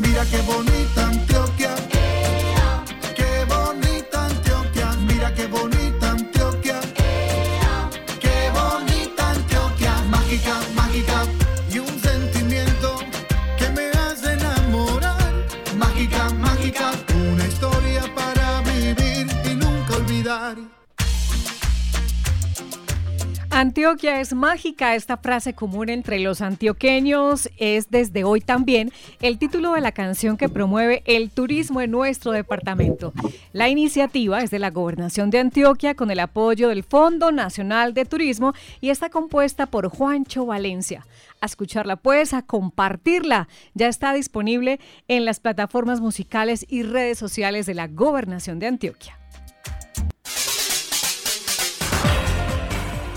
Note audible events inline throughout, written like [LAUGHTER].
mira qué bonita Antioquia. Antioquia es mágica, esta frase común entre los antioqueños es desde hoy también el título de la canción que promueve el turismo en nuestro departamento. La iniciativa es de la Gobernación de Antioquia con el apoyo del Fondo Nacional de Turismo y está compuesta por Juancho Valencia. A escucharla pues, a compartirla. Ya está disponible en las plataformas musicales y redes sociales de la Gobernación de Antioquia.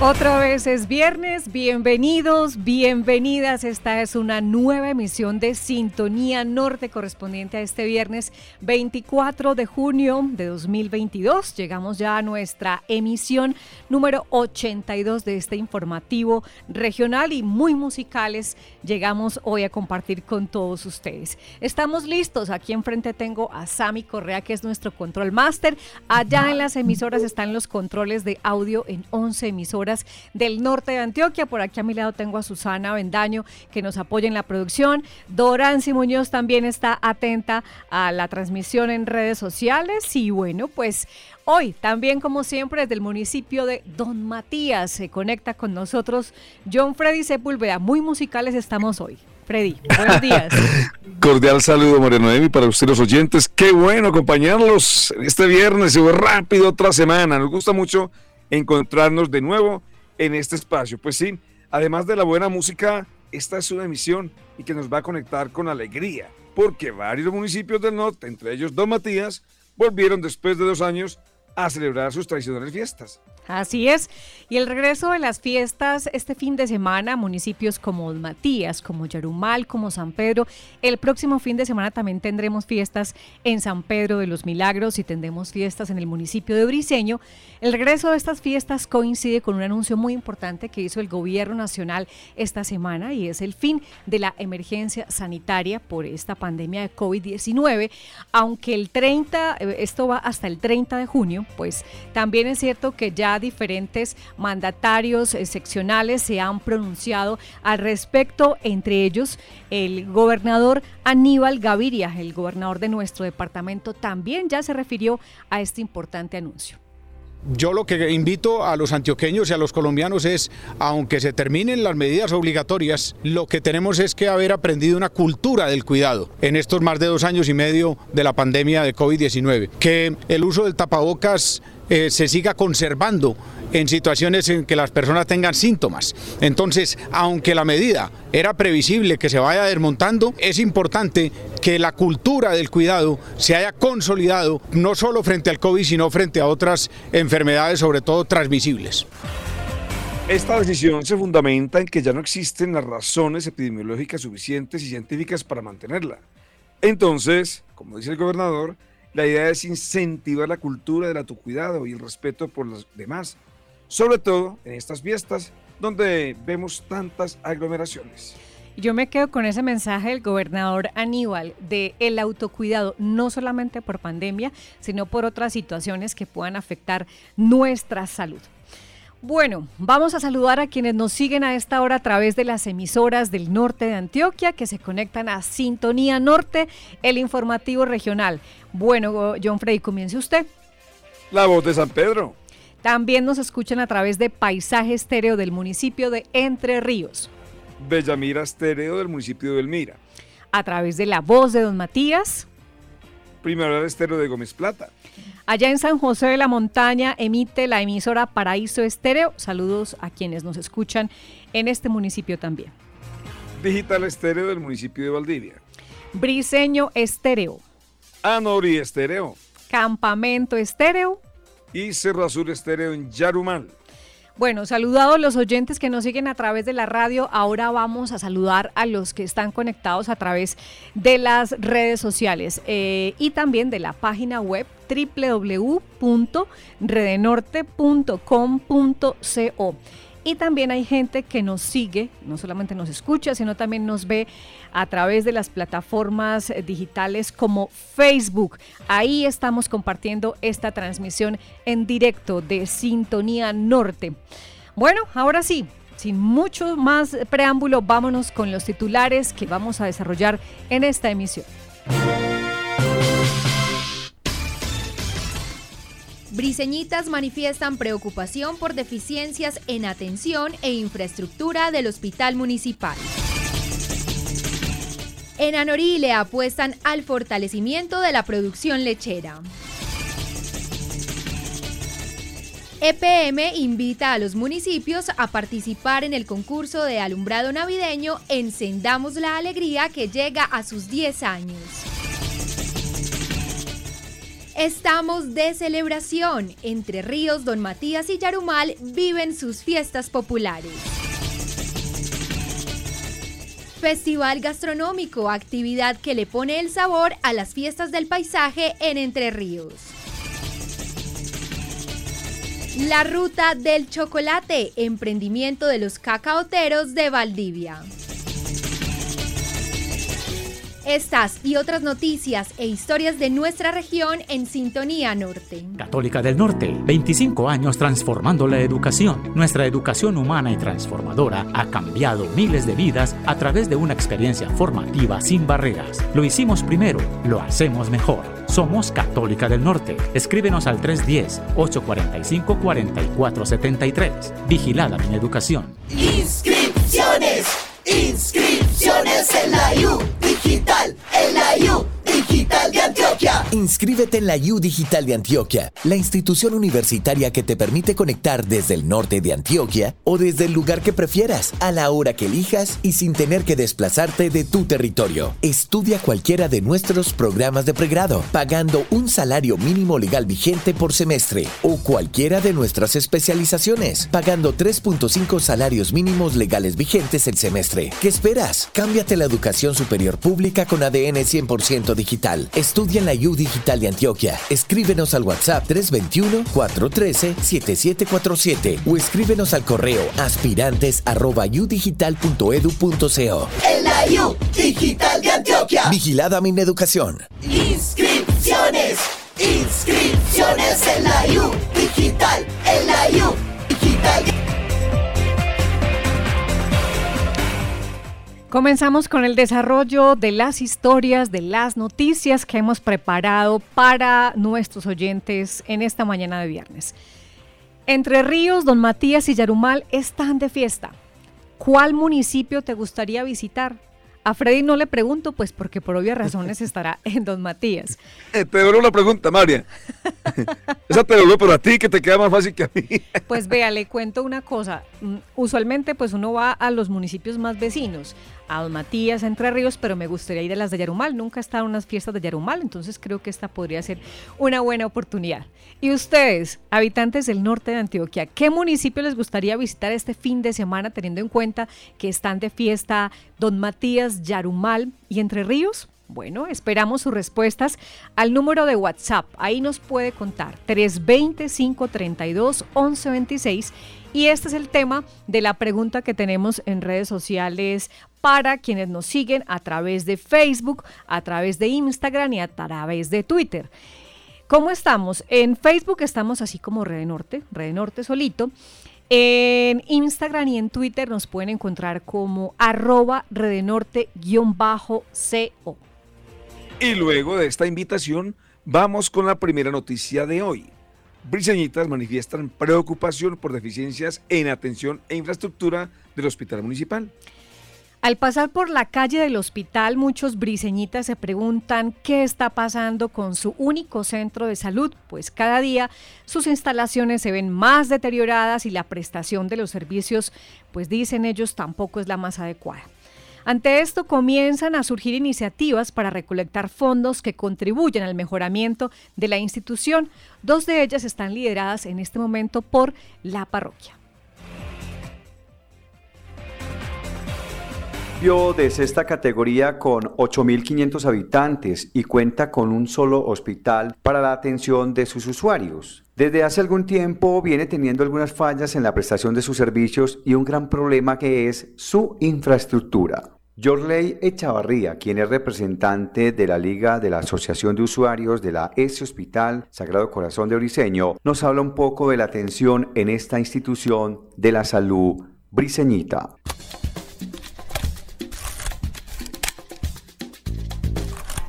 Otra vez es viernes, bienvenidos, bienvenidas. Esta es una nueva emisión de Sintonía Norte correspondiente a este viernes 24 de junio de 2022. Llegamos ya a nuestra emisión número 82 de este informativo regional y muy musicales. Llegamos hoy a compartir con todos ustedes. Estamos listos. Aquí enfrente tengo a Sami Correa, que es nuestro control master. Allá en las emisoras están los controles de audio en 11 emisoras del norte de Antioquia. Por aquí a mi lado tengo a Susana Bendaño que nos apoya en la producción. Dorancy Muñoz también está atenta a la transmisión en redes sociales. Y bueno, pues Hoy, también como siempre, desde el municipio de Don Matías, se conecta con nosotros John Freddy Sepúlveda. Muy musicales estamos hoy. Freddy, buenos días. [LAUGHS] Cordial saludo, María Noemi, para ustedes los oyentes. Qué bueno acompañarlos este viernes, rápido otra semana. Nos gusta mucho encontrarnos de nuevo en este espacio. Pues sí, además de la buena música, esta es una emisión y que nos va a conectar con alegría, porque varios municipios del norte, entre ellos Don Matías, volvieron después de dos años a celebrar sus tradicionales fiestas. Así es. Y el regreso de las fiestas este fin de semana, municipios como Matías, como Yarumal, como San Pedro. El próximo fin de semana también tendremos fiestas en San Pedro de los Milagros y tendremos fiestas en el municipio de Briseño. El regreso de estas fiestas coincide con un anuncio muy importante que hizo el gobierno nacional esta semana y es el fin de la emergencia sanitaria por esta pandemia de COVID-19. Aunque el 30, eh, esto va hasta el 30 de junio, pues también es cierto que ya diferentes mandatarios eh, seccionales se han pronunciado al respecto, entre ellos el gobernador Aníbal Gaviria, el gobernador de nuestro departamento, también ya se refirió a este importante anuncio. Yo lo que invito a los antioqueños y a los colombianos es, aunque se terminen las medidas obligatorias, lo que tenemos es que haber aprendido una cultura del cuidado en estos más de dos años y medio de la pandemia de COVID-19. Que el uso del tapabocas eh, se siga conservando en situaciones en que las personas tengan síntomas. Entonces, aunque la medida era previsible que se vaya desmontando, es importante que la cultura del cuidado se haya consolidado no solo frente al COVID, sino frente a otras enfermedades, sobre todo transmisibles. Esta decisión se fundamenta en que ya no existen las razones epidemiológicas suficientes y científicas para mantenerla. Entonces, como dice el gobernador, la idea es incentivar la cultura del autocuidado y el respeto por los demás, sobre todo en estas fiestas donde vemos tantas aglomeraciones. Yo me quedo con ese mensaje del gobernador Aníbal de el autocuidado, no solamente por pandemia, sino por otras situaciones que puedan afectar nuestra salud. Bueno, vamos a saludar a quienes nos siguen a esta hora a través de las emisoras del norte de Antioquia que se conectan a Sintonía Norte, el informativo regional. Bueno, John Frey, comience usted. La voz de San Pedro. También nos escuchan a través de Paisaje Estéreo del municipio de Entre Ríos. Bellamira Estéreo del municipio de Belmira. A través de La Voz de Don Matías. Primera Estéreo de Gómez Plata. Allá en San José de la Montaña emite la emisora Paraíso Estéreo. Saludos a quienes nos escuchan en este municipio también. Digital Estéreo del municipio de Valdivia. Briseño Estéreo. Anori Estéreo. Campamento Estéreo. Y Cerro Azul Estéreo en Yarumal. Bueno, saludados los oyentes que nos siguen a través de la radio. Ahora vamos a saludar a los que están conectados a través de las redes sociales eh, y también de la página web www.redenorte.com.co. Y también hay gente que nos sigue, no solamente nos escucha, sino también nos ve a través de las plataformas eh, digitales como Facebook. Ahí estamos compartiendo esta transmisión en directo de Sintonía Norte. Bueno, ahora sí, sin mucho más preámbulo, vámonos con los titulares que vamos a desarrollar en esta emisión. Briseñitas manifiestan preocupación por deficiencias en atención e infraestructura del hospital municipal. En Anorí le apuestan al fortalecimiento de la producción lechera. EPM invita a los municipios a participar en el concurso de alumbrado navideño Encendamos la Alegría que llega a sus 10 años. Estamos de celebración. Entre Ríos, Don Matías y Yarumal viven sus fiestas populares. Festival gastronómico, actividad que le pone el sabor a las fiestas del paisaje en Entre Ríos. La Ruta del Chocolate, emprendimiento de los cacaoteros de Valdivia. Estas y otras noticias e historias de nuestra región en Sintonía Norte. Católica del Norte, 25 años transformando la educación. Nuestra educación humana y transformadora ha cambiado miles de vidas a través de una experiencia formativa sin barreras. Lo hicimos primero, lo hacemos mejor. Somos Católica del Norte. Escríbenos al 310-845-4473. Vigilada mi educación. Inscripciones, inscripciones en la U Digital, Inscríbete en la U Digital de Antioquia, la institución universitaria que te permite conectar desde el norte de Antioquia o desde el lugar que prefieras, a la hora que elijas y sin tener que desplazarte de tu territorio. Estudia cualquiera de nuestros programas de pregrado, pagando un salario mínimo legal vigente por semestre, o cualquiera de nuestras especializaciones, pagando 3.5 salarios mínimos legales vigentes el semestre. ¿Qué esperas? Cámbiate la educación superior pública con ADN 100% digital. Estudia en la U Digital de Antioquia. Escríbenos al WhatsApp 321-413-7747 o escríbenos al correo aspirantes.udigital.edu.co. En la U Digital de Antioquia. Vigilada mi educación. Inscripciones, inscripciones en la U Digital, en la U Comenzamos con el desarrollo de las historias, de las noticias que hemos preparado para nuestros oyentes en esta mañana de viernes. Entre Ríos, Don Matías y Yarumal están de fiesta. ¿Cuál municipio te gustaría visitar? A Freddy no le pregunto, pues porque por obvias razones estará [LAUGHS] en Don Matías. Eh, te devuelvo una pregunta, María. [LAUGHS] Esa te devuelvo, pero a ti que te queda más fácil que a mí. Pues vea, le cuento una cosa. Mm, Usualmente pues uno va a los municipios más vecinos, a Don Matías, Entre Ríos, pero me gustaría ir a las de Yarumal. Nunca he estado en unas fiestas de Yarumal, entonces creo que esta podría ser una buena oportunidad. Y ustedes, habitantes del norte de Antioquia, ¿qué municipio les gustaría visitar este fin de semana teniendo en cuenta que están de fiesta Don Matías, Yarumal y Entre Ríos? Bueno, esperamos sus respuestas al número de WhatsApp. Ahí nos puede contar 320-532-1126. Y este es el tema de la pregunta que tenemos en redes sociales para quienes nos siguen a través de Facebook, a través de Instagram y a través de Twitter. ¿Cómo estamos? En Facebook estamos así como Red Norte, Red Norte solito. En Instagram y en Twitter nos pueden encontrar como arroba redenorte-co. Y luego de esta invitación, vamos con la primera noticia de hoy. Briseñitas manifiestan preocupación por deficiencias en atención e infraestructura del hospital municipal. Al pasar por la calle del hospital, muchos briseñitas se preguntan qué está pasando con su único centro de salud, pues cada día sus instalaciones se ven más deterioradas y la prestación de los servicios, pues dicen ellos, tampoco es la más adecuada. Ante esto comienzan a surgir iniciativas para recolectar fondos que contribuyen al mejoramiento de la institución. Dos de ellas están lideradas en este momento por la parroquia. de sexta categoría con 8.500 habitantes y cuenta con un solo hospital para la atención de sus usuarios. Desde hace algún tiempo viene teniendo algunas fallas en la prestación de sus servicios y un gran problema que es su infraestructura. Jorley Echavarría, quien es representante de la Liga de la Asociación de Usuarios de la S Hospital Sagrado Corazón de Briseño, nos habla un poco de la atención en esta institución de la salud briseñita.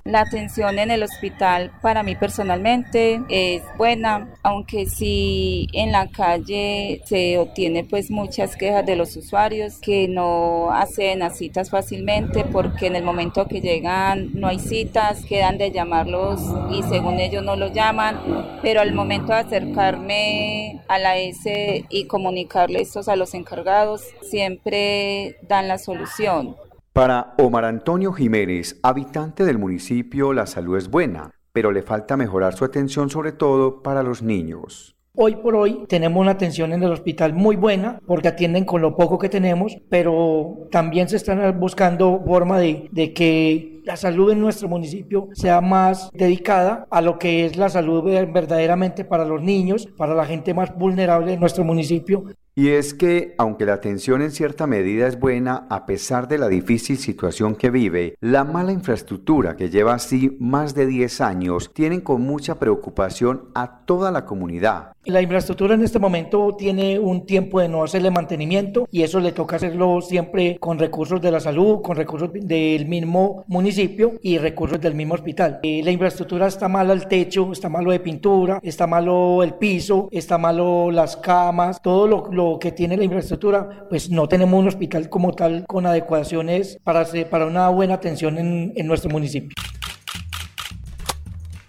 La atención en el hospital para mí personalmente es buena, aunque sí en la calle se obtiene pues muchas quejas de los usuarios que no hacen las citas fácilmente porque en el momento que llegan no hay citas, quedan de llamarlos y según ellos no los llaman, pero al momento de acercarme a la S y comunicarle esto a los encargados, siempre dan la solución. Para Omar Antonio Jiménez, habitante del municipio, la salud es buena, pero le falta mejorar su atención sobre todo para los niños. Hoy por hoy tenemos una atención en el hospital muy buena porque atienden con lo poco que tenemos, pero también se están buscando forma de, de que la salud en nuestro municipio sea más dedicada a lo que es la salud verdaderamente para los niños, para la gente más vulnerable de nuestro municipio. Y es que, aunque la atención en cierta medida es buena, a pesar de la difícil situación que vive, la mala infraestructura que lleva así más de 10 años tienen con mucha preocupación a toda la comunidad. La infraestructura en este momento tiene un tiempo de no hacerle mantenimiento y eso le toca hacerlo siempre con recursos de la salud, con recursos del mismo municipio y recursos del mismo hospital. Eh, la infraestructura está mala el techo, está malo de pintura, está malo el piso, está malo las camas, todo lo, que tiene la infraestructura, pues no tenemos un hospital como tal con adecuaciones para, para una buena atención en, en nuestro municipio.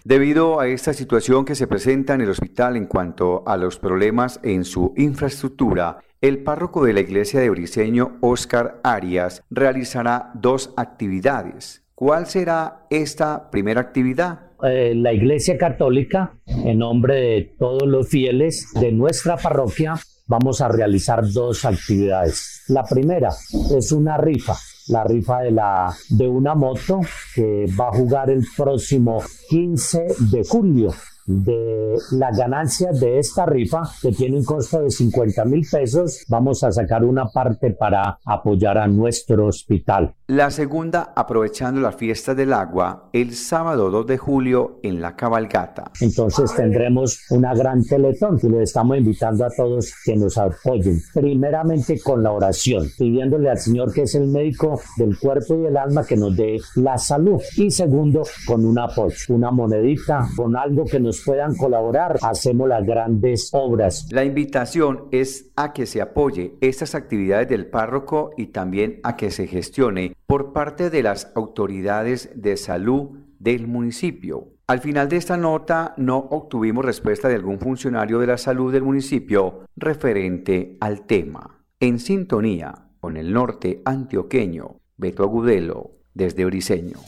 Debido a esta situación que se presenta en el hospital en cuanto a los problemas en su infraestructura, el párroco de la iglesia de Briseño, Óscar Arias, realizará dos actividades. ¿Cuál será esta primera actividad? Eh, la Iglesia Católica, en nombre de todos los fieles de nuestra parroquia, vamos a realizar dos actividades. La primera es una rifa la rifa de, la, de una moto que va a jugar el próximo 15 de julio de la ganancia de esta rifa, que tiene un costo de 50 mil pesos, vamos a sacar una parte para apoyar a nuestro hospital. La segunda, aprovechando la fiesta del agua, el sábado 2 de julio en la cabalgata. Entonces tendremos una gran teletón y le estamos invitando a todos que nos apoyen. Primeramente con la oración, pidiéndole al Señor que es el médico del cuerpo y del alma que nos dé la salud. Y segundo, con un apoyo, una monedita, con algo que nos puedan colaborar, hacemos las grandes obras. La invitación es a que se apoye estas actividades del párroco y también a que se gestione por parte de las autoridades de salud del municipio. Al final de esta nota no obtuvimos respuesta de algún funcionario de la salud del municipio referente al tema. En sintonía con el norte antioqueño, Beto Agudelo, desde Briseño.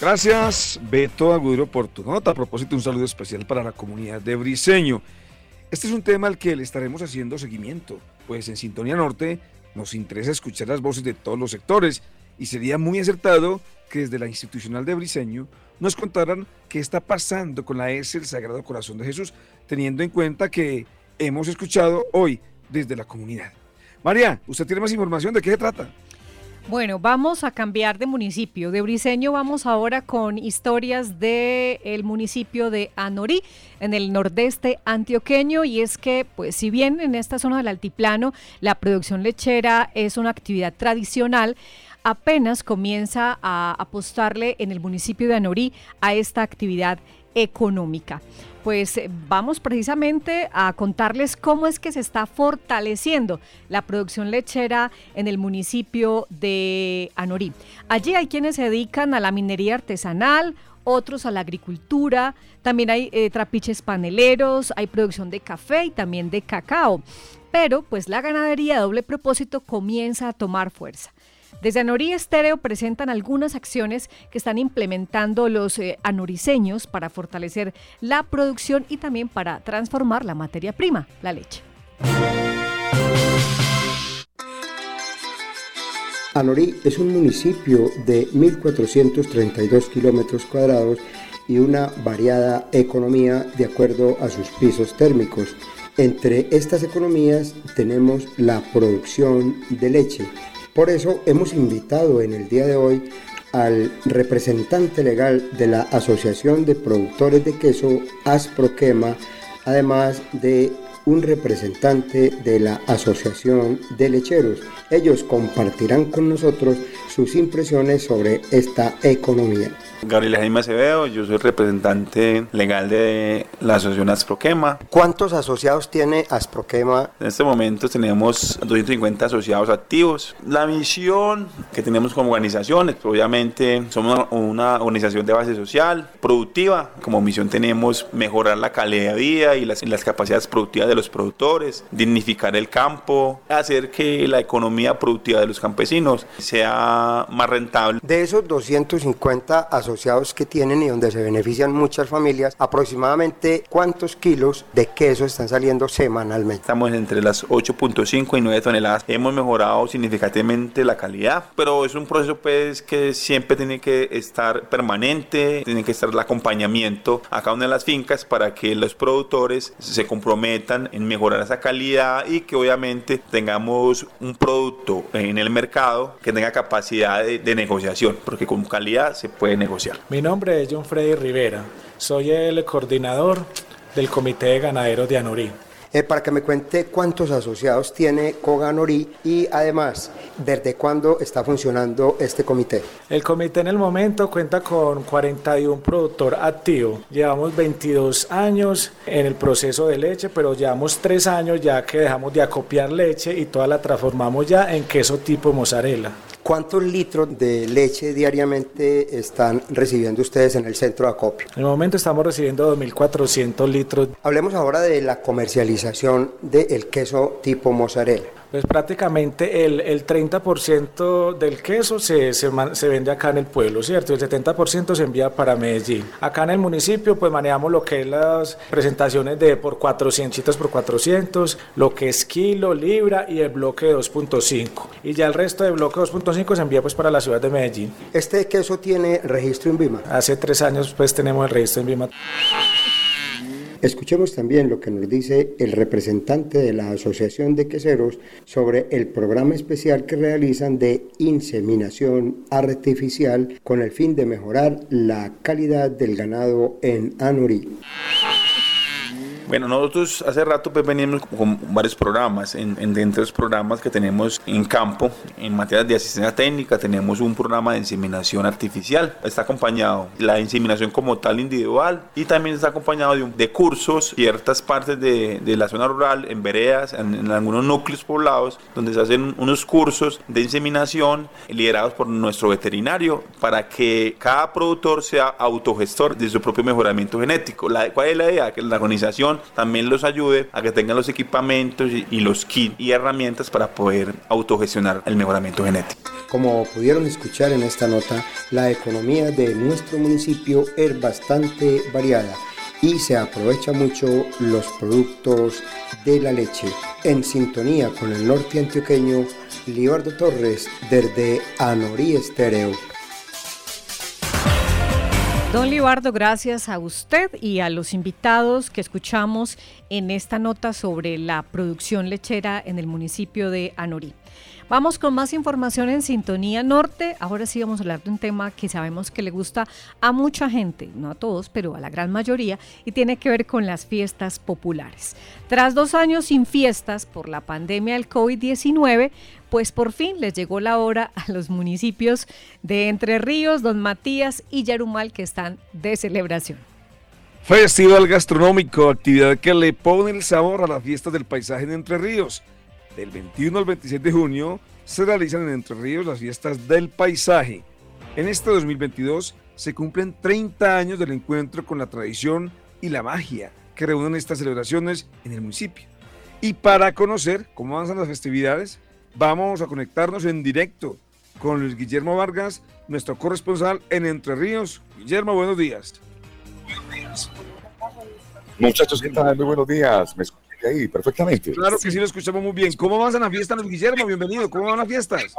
Gracias, Beto Agudero, por tu nota. A propósito, un saludo especial para la comunidad de Briseño. Este es un tema al que le estaremos haciendo seguimiento, pues en Sintonía Norte nos interesa escuchar las voces de todos los sectores y sería muy acertado que desde la institucional de Briseño nos contaran qué está pasando con la S el Sagrado Corazón de Jesús, teniendo en cuenta que hemos escuchado hoy desde la comunidad. María, ¿usted tiene más información de qué se trata? Bueno, vamos a cambiar de municipio. De Briseño vamos ahora con historias del el municipio de Anorí, en el nordeste antioqueño. Y es que, pues, si bien en esta zona del altiplano la producción lechera es una actividad tradicional, apenas comienza a apostarle en el municipio de Anorí a esta actividad económica pues eh, vamos precisamente a contarles cómo es que se está fortaleciendo la producción lechera en el municipio de Anorí. Allí hay quienes se dedican a la minería artesanal, otros a la agricultura, también hay eh, trapiches paneleros, hay producción de café y también de cacao. Pero pues la ganadería de doble propósito comienza a tomar fuerza. Desde Anorí Estéreo presentan algunas acciones que están implementando los eh, anoriceños para fortalecer la producción y también para transformar la materia prima, la leche. Anorí es un municipio de 1.432 kilómetros cuadrados y una variada economía de acuerdo a sus pisos térmicos. Entre estas economías tenemos la producción de leche. Por eso hemos invitado en el día de hoy al representante legal de la Asociación de Productores de Queso, Asproquema, además de un representante de la Asociación de Lecheros. Ellos compartirán con nosotros sus impresiones sobre esta economía. Gabriel Jaime Acevedo, yo soy representante legal de la asociación Asproquema. ¿Cuántos asociados tiene Asproquema? En este momento tenemos 250 asociados activos. La misión que tenemos como organización, obviamente somos una organización de base social, productiva. Como misión tenemos mejorar la calidad de vida y las, las capacidades productivas de los productores, dignificar el campo, hacer que la economía productiva de los campesinos sea más rentable. De esos 250 asociados, asociados que tienen y donde se benefician muchas familias, aproximadamente cuántos kilos de queso están saliendo semanalmente. Estamos entre las 8.5 y 9 toneladas. Hemos mejorado significativamente la calidad, pero es un proceso pues que siempre tiene que estar permanente, tiene que estar el acompañamiento a cada una de las fincas para que los productores se comprometan en mejorar esa calidad y que obviamente tengamos un producto en el mercado que tenga capacidad de, de negociación, porque con calidad se puede negociar. Mi nombre es John Freddy Rivera, soy el coordinador del Comité de Ganaderos de Anorí. Eh, para que me cuente cuántos asociados tiene Coganorí y además, ¿desde cuándo está funcionando este comité? El comité en el momento cuenta con 41 productor activo. Llevamos 22 años en el proceso de leche, pero llevamos 3 años ya que dejamos de acopiar leche y toda la transformamos ya en queso tipo mozzarella. ¿Cuántos litros de leche diariamente están recibiendo ustedes en el centro de acopio? En el momento estamos recibiendo 2.400 litros. Hablemos ahora de la comercialización del queso tipo mozzarella. Pues prácticamente el, el 30% del queso se, se, se, vende acá en el pueblo, ¿cierto? El 70% se envía para Medellín. Acá en el municipio pues manejamos lo que es las presentaciones de por 400 por 400, lo que es kilo, libra y el bloque de 2.5. Y ya el resto del bloque 2.5 se envía pues para la ciudad de Medellín. ¿Este queso tiene registro en Vima? Hace tres años pues tenemos el registro en Vima. Escuchemos también lo que nos dice el representante de la Asociación de Queseros sobre el programa especial que realizan de inseminación artificial con el fin de mejorar la calidad del ganado en Anorí. Bueno, nosotros hace rato pues, venimos con varios programas. En, en, dentro de los programas que tenemos en campo, en materia de asistencia técnica, tenemos un programa de inseminación artificial. Está acompañado la inseminación como tal individual y también está acompañado de, un, de cursos, ciertas partes de, de, la zona rural, en veredas, en, en, algunos núcleos poblados, donde se hacen unos cursos de inseminación liderados por nuestro veterinario para que cada productor sea autogestor de su propio mejoramiento genético. La, ¿Cuál es la idea? Que la organización también los ayude a que tengan los equipamientos y, los kits y herramientas para poder autogestionar el mejoramiento genético. Como pudieron escuchar en esta nota, la economía de nuestro municipio es bastante variada y se aprovecha mucho los productos de la leche. En sintonía con el norte antioqueño, Libardo Torres desde Anorí Estéreo. Don Libardo, gracias a usted y a los invitados que escuchamos en esta nota sobre la producción lechera en el municipio de Anorí. Vamos con más información en Sintonía Norte. Ahora sí vamos a hablar de un tema que sabemos que le gusta a mucha gente, no a todos, pero a la gran mayoría, y tiene que ver con las fiestas populares. Tras dos años sin fiestas por la pandemia del COVID-19, pues por fin les llegó la hora a los municipios de Entre Ríos, Don Matías y Yarumal que están de celebración. Festival gastronómico, actividad que le pone el sabor a las fiestas del paisaje en Entre Ríos. Del 21 al 26 de junio se realizan en Entre Ríos las fiestas del paisaje. En este 2022 se cumplen 30 años del encuentro con la tradición y la magia que reúnen estas celebraciones en el municipio. Y para conocer cómo avanzan las festividades, vamos a conectarnos en directo con Luis Guillermo Vargas, nuestro corresponsal en Entre Ríos. Guillermo, buenos días. Muchachos, ¿qué tal? Muy buenos días. ¿Me ahí perfectamente? Claro que sí, lo escuchamos muy bien. ¿Cómo vas a la fiesta, Luis Guillermo? Bienvenido. ¿Cómo van las fiestas?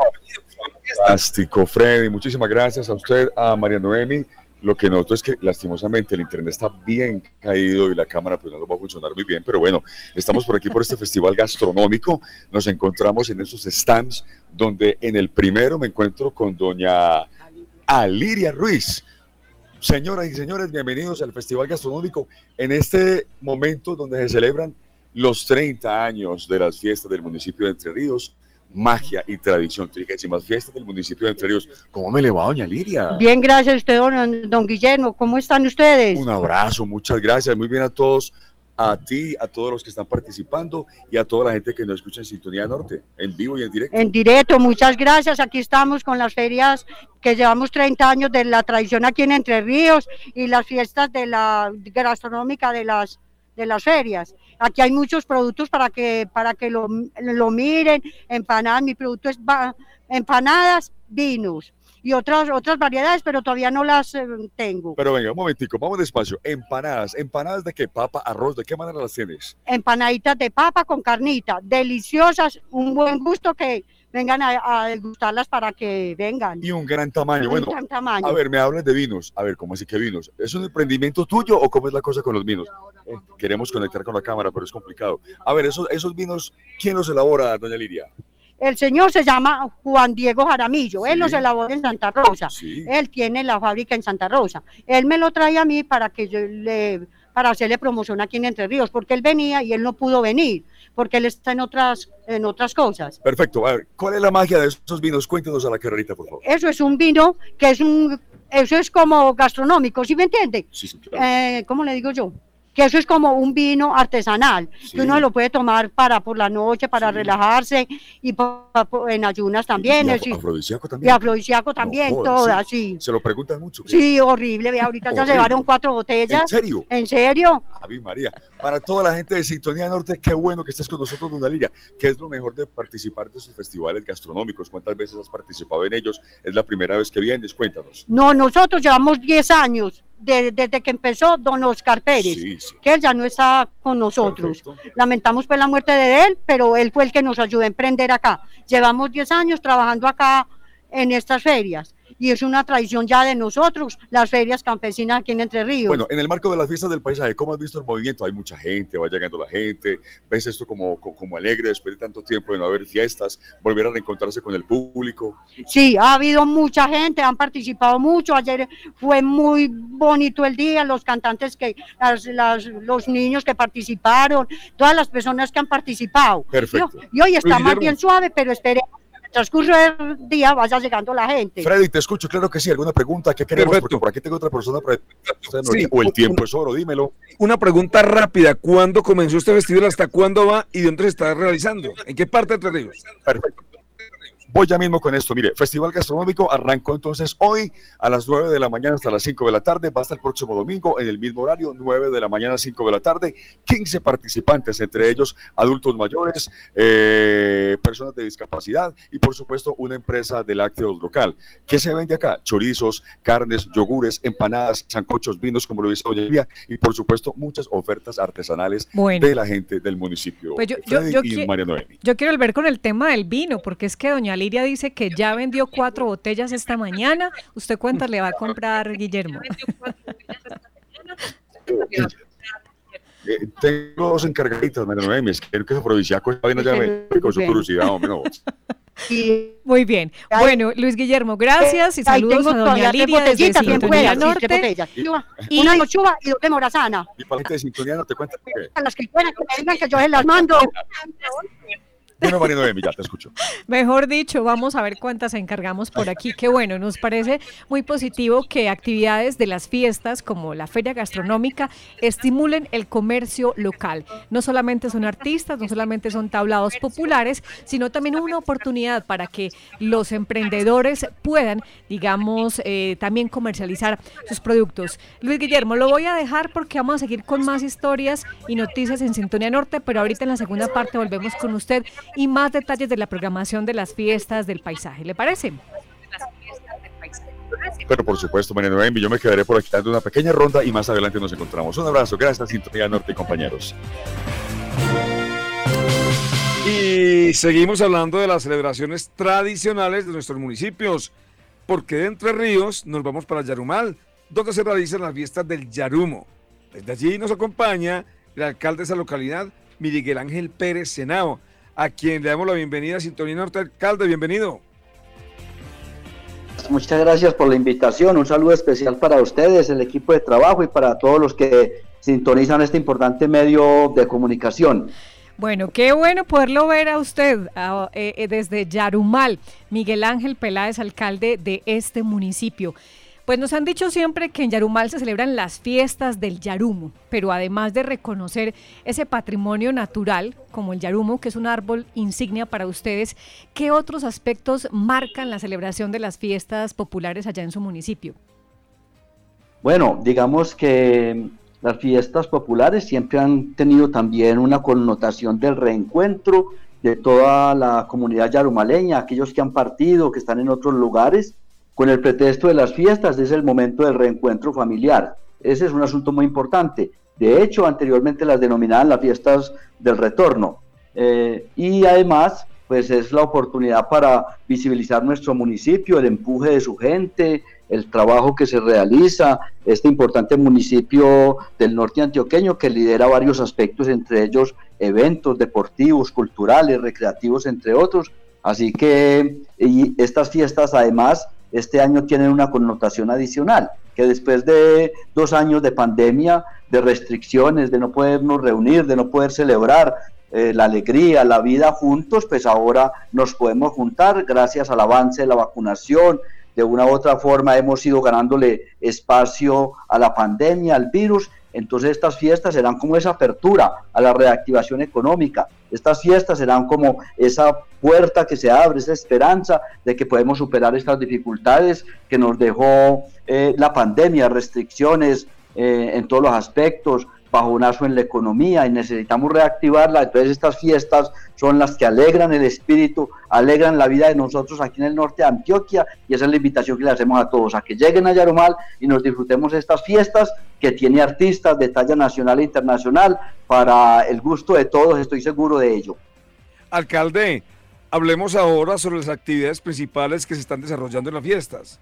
Fantástico, Freddy. Muchísimas gracias a usted, a María Noemi. Lo que noto es que lastimosamente el internet está bien caído y la cámara pues no va a funcionar muy bien, pero bueno, estamos por aquí por este festival gastronómico, nos encontramos en esos stands donde en el primero me encuentro con doña Aliria Ruiz. Señoras y señores, bienvenidos al Festival Gastronómico en este momento donde se celebran los 30 años de las fiestas del municipio de Entre Ríos, magia y tradición, trigésimas fiestas del municipio de Entre Ríos. ¿Cómo me le va, doña Liria? Bien, gracias a usted, don, don Guillermo. ¿Cómo están ustedes? Un abrazo, muchas gracias. Muy bien a todos, a ti, a todos los que están participando y a toda la gente que nos escucha en Sintonía Norte, en vivo y en directo. En directo, muchas gracias. Aquí estamos con las ferias que llevamos 30 años de la tradición aquí en Entre Ríos y las fiestas de la gastronómica de las de las ferias. Aquí hay muchos productos para que para que lo, lo miren, empanadas, mi producto es ba- empanadas, vinos y otras otras variedades, pero todavía no las eh, tengo. Pero venga, un momentico, vamos despacio. Empanadas, ¿empanadas de qué? ¿Papa, arroz? ¿De qué manera las tienes? Empanaditas de papa con carnita, deliciosas, un buen gusto que vengan a, a degustarlas para que vengan. Y un gran tamaño. Un Bueno, gran tamaño. a ver, me hablas de vinos. A ver, ¿cómo así que vinos? ¿Es un emprendimiento tuyo o cómo es la cosa con los vinos? Eh, queremos conectar con la cámara, pero es complicado. A ver, esos, esos vinos, ¿quién los elabora, doña Liria? El señor se llama Juan Diego Jaramillo, él Sí. los elabora en Santa Rosa, él tiene la fábrica en Santa Rosa, él me lo trae a mí para que yo le, para hacerle promoción aquí en Entre Ríos, porque él venía y él no pudo venir, porque él está en otras, en otras cosas. Perfecto. A ver, ¿cuál es la magia de esos vinos? Cuéntenos a la carrerita, por favor. Eso es un vino que es un, eso es como gastronómico, ¿sí me entiende? Sí, sí, Eh, ¿Cómo le digo yo? Que eso es como un vino artesanal, que uno lo puede tomar para por la noche, para relajarse y en ayunas también. Y afro- afrodisíaco y también. afrodisíaco también, todas, sí. Se lo preguntan mucho. ¿qué? Sí, horrible, vea, ahorita ya Horrible. llevaron cuatro botellas. ¿En serio? ¿En serio? Ave María. Para toda la gente de Sintonía Norte, qué bueno que estés con nosotros, Dona Liria. ¿Qué es lo mejor de participar de esos festivales gastronómicos? ¿Cuántas veces has participado en ellos? ¿Es la primera vez que vienes? Cuéntanos. No, nosotros llevamos 10 años de- desde que empezó don Oscar Pérez, Sí, sí. que él ya no está con nosotros. Lamentamos pues la muerte de él, pero él fue el que nos ayudó a emprender acá. Llevamos 10 años trabajando acá en estas ferias y es una tradición ya de nosotros, las ferias campesinas aquí en Entre Ríos. Bueno, en el marco de las fiestas del paisaje, ¿cómo has visto el movimiento? Hay mucha gente, va llegando la gente, ves esto como, co- como alegre después de tanto tiempo de no haber fiestas, volver a reencontrarse con el público. Sí, ha habido mucha gente, han participado mucho. Ayer fue muy bonito el día, los cantantes que, las- las- los niños que participaron, todas las personas que han participado. Perfecto. Y, y hoy está Luis más Guillermo. bien suave, pero esperemos transcurso del día vaya llegando la gente. Freddy, te escucho, claro que sí. ¿Alguna pregunta? ¿Qué queremos? Porque por aquí tengo otra persona. Para... Sí. o el tiempo es oro, dímelo. Una pregunta rápida. ¿Cuándo comenzó este festival? ¿Hasta cuándo va? ¿Y dónde se está realizando? ¿En qué parte de Ríos? Perfecto. Voy ya mismo con esto. Mire, Festival Gastronómico arrancó entonces hoy a las 9 de la mañana hasta las 5 de la tarde. Va hasta el próximo domingo en el mismo horario, 9 de la mañana, 5 de la tarde. 15 participantes, entre ellos adultos mayores, eh, personas de discapacidad y, por supuesto, una empresa de lácteos local. ¿Qué se vende acá? Chorizos, carnes, yogures, empanadas, sancochos, vinos, como lo dice Doña Elvia, y, por supuesto, muchas ofertas artesanales Bueno. de la gente del municipio. Pues yo- yo- Freddy yo y qui- María Noemi. Yo quiero ver con el tema del vino, porque es que doña Liria dice que ya vendió cuatro botellas esta mañana. ¿Usted cuántas le va a comprar, Guillermo? Eh, tengo dos encargaditas, María Noemi, es que es afrodisíaco, esta vaina ya me con su curiosidad, hombre, no. Muy bien. Bueno, Luis Guillermo, gracias y saludos a doña Liria desde Sintonía Norte. botellas. Una de Ochoa y dos de Morazana. Y para la gente de sintonía no te cuenta qué. A las que quieran que me digan que yo se las mando. Bueno, María Noemi, ya te escucho. [LAUGHS] Mejor dicho, vamos a ver cuántas encargamos por aquí. Qué bueno, nos parece muy positivo que actividades de las fiestas como la feria gastronómica estimulen el comercio local. No solamente son artistas, no solamente son tablados populares, sino también una oportunidad para que los emprendedores puedan, digamos, eh, también comercializar sus productos. Luis Guillermo, lo voy a dejar porque vamos a seguir con más historias y noticias en Sintonía Norte, pero ahorita en la segunda parte volvemos con usted y más detalles de la programación de las fiestas del paisaje. ¿Le parece? Pero por supuesto, María Noemi, yo me quedaré por aquí dando una pequeña ronda y más adelante nos encontramos. Un abrazo, gracias, Sintonía Norte, compañeros. Y seguimos hablando de las celebraciones tradicionales de nuestros municipios, porque de Entre Ríos nos vamos para Yarumal, donde se realizan las fiestas del Yarumo. Desde allí nos acompaña el alcalde de esa localidad, Miguel Ángel Pérez Senao, a quien le damos la bienvenida a Sintonía Norte. Alcalde, bienvenido. Muchas gracias por la invitación. Un saludo especial para ustedes, el equipo de trabajo y para todos los que sintonizan este importante medio de comunicación. Bueno, qué bueno poderlo ver a usted eh, eh, desde Yarumal, Miguel Ángel Peláez, alcalde de este municipio. Pues nos han dicho siempre que en Yarumal se celebran las fiestas del Yarumo, pero además de reconocer ese patrimonio natural como el Yarumo, que es un árbol insignia para ustedes, ¿qué otros aspectos marcan la celebración de las fiestas populares allá en su municipio? Bueno, digamos que las fiestas populares siempre han tenido también una connotación del reencuentro de toda la comunidad yarumaleña, aquellos que han partido, que están en otros lugares, con el pretexto de las fiestas, es el momento del reencuentro familiar. Ese es un asunto muy importante. De hecho, anteriormente las denominaban las fiestas del retorno. Eh, y además, pues es la oportunidad para visibilizar nuestro municipio, el empuje de su gente, el trabajo que se realiza, este importante municipio del norte antioqueño que lidera varios aspectos, entre ellos eventos deportivos, culturales, recreativos, entre otros. Así que estas fiestas además este año tienen una connotación adicional, que después de dos años de pandemia, de restricciones, de no podernos reunir, de no poder celebrar, eh, la alegría, la vida juntos, pues ahora nos podemos juntar gracias al avance de la vacunación, de una u otra forma hemos ido ganándole espacio a la pandemia, al virus. Entonces estas fiestas serán como esa apertura a la reactivación económica. Estas fiestas serán como esa puerta que se abre, esa esperanza de que podemos superar estas dificultades que nos dejó eh, la pandemia, restricciones eh, en todos los aspectos, bajonazo en la economía y necesitamos reactivarla. Entonces estas fiestas son las que alegran el espíritu, alegran la vida de nosotros aquí en el norte de Antioquia y esa es la invitación que le hacemos a todos, a que lleguen a Yarumal y nos disfrutemos de estas fiestas que tiene artistas de talla nacional e internacional para el gusto de todos, estoy seguro de ello. Alcalde, hablemos ahora sobre las actividades principales que se están desarrollando en las fiestas.